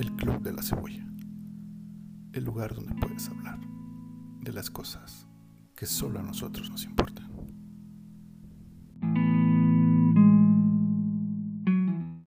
el Club de la Cebolla, el lugar donde puedes hablar de las cosas que solo a nosotros nos importan.